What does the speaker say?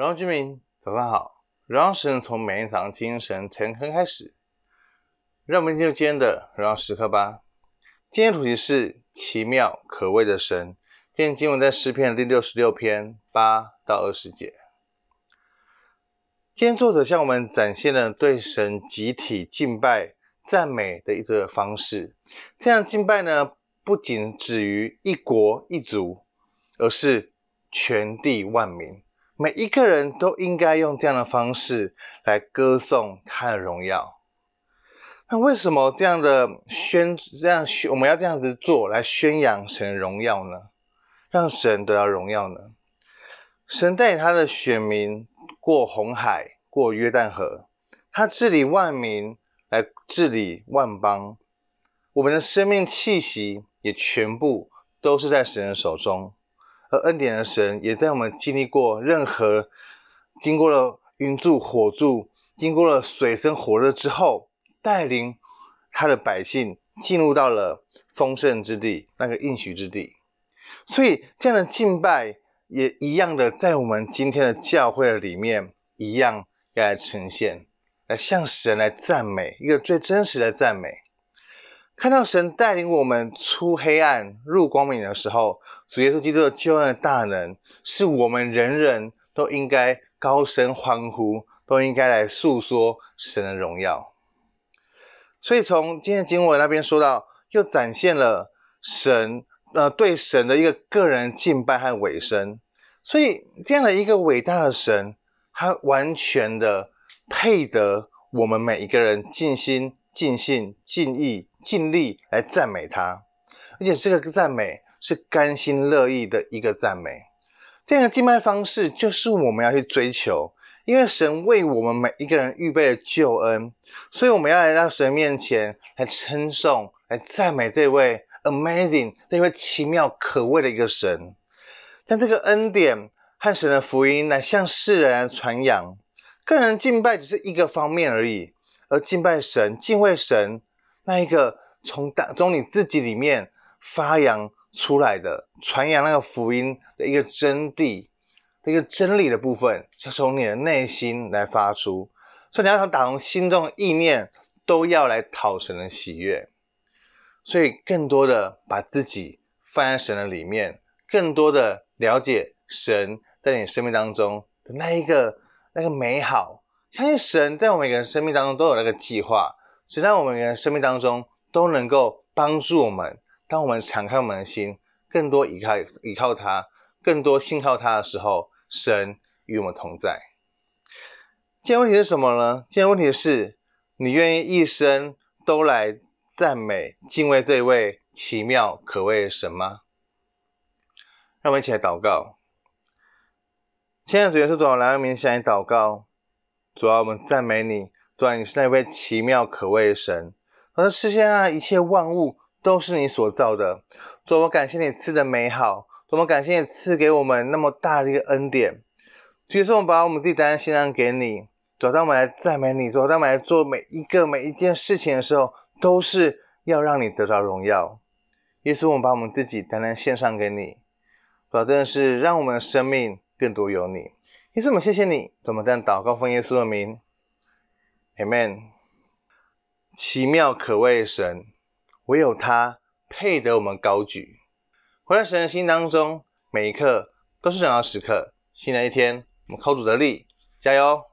荣耀居民，早上好！荣耀神从每一场精神诚恳开始，让我们进入今天的荣耀时刻吧。今天主题是奇妙可畏的神。今天经文在诗篇第六十六篇八到二十节。今天作者向我们展现了对神集体敬拜、赞美的一个方式。这样敬拜呢，不仅止于一国一族，而是全地万民。每一个人都应该用这样的方式来歌颂他的荣耀。那为什么这样的宣这样我们要这样子做来宣扬神的荣耀呢？让神得到荣耀呢？神带领他的选民过红海，过约旦河，他治理万民，来治理万邦。我们的生命气息也全部都是在神的手中。而恩典的神也在我们经历过任何经过了云柱火柱，经过了水深火热之后，带领他的百姓进入到了丰盛之地，那个应许之地。所以这样的敬拜也一样的在我们今天的教会的里面一样要来呈现，来向神来赞美，一个最真实的赞美。看到神带领我们出黑暗入光明的时候，主耶稣基督的救恩的大能，是我们人人都应该高声欢呼，都应该来诉说神的荣耀。所以从今天经文那边说到，又展现了神呃对神的一个个人敬拜和委身。所以这样的一个伟大的神，他完全的配得我们每一个人尽心。尽性、尽意、尽力来赞美他，而且这个赞美是甘心乐意的一个赞美。这样的敬拜方式就是我们要去追求，因为神为我们每一个人预备了救恩，所以我们要来到神面前来称颂、来赞美这位 amazing、这位奇妙可畏的一个神。但这个恩典和神的福音来向世人来传扬，个人敬拜只是一个方面而已。而敬拜神、敬畏神，那一个从当从你自己里面发扬出来的、传扬那个福音的一个真谛、一个真理的部分，就从你的内心来发出。所以你要想打从心中的意念，都要来讨神的喜悦。所以更多的把自己放在神的里面，更多的了解神在你生命当中的那一个那个美好。相信神在我们每个人生命当中都有那个计划，神在我们人生命当中都能够帮助我们。当我们敞开我们的心，更多依靠依靠他，更多信靠他的时候，神与我们同在。今天问题是什么呢？今天问题是你愿意一生都来赞美、敬畏这位奇妙可畏的神吗？让我们一起来祷告。亲爱的主耶稣，主，我来到你面前向你祷告。主啊，我们赞美你，主啊，你是那位奇妙可畏的神。而世界上一切万物都是你所造的。主啊，我感谢你赐的美好，多么，感谢你赐给我们那么大的一个恩典。所以说，我们把我们自己单单献上给你。主啊，我们来赞美你，主啊，我们来做每一个每一件事情的时候，都是要让你得到荣耀。耶稣，我们把我们自己单单献上给你。主啊，真的是让我们的生命更多有你。耶稣，我们谢谢你，怎么这样祷告奉耶稣的名，Amen。奇妙可畏的神，唯有他配得我们高举。活在神的心当中，每一刻都是荣耀时刻。新的一天，我们靠主得力，加油！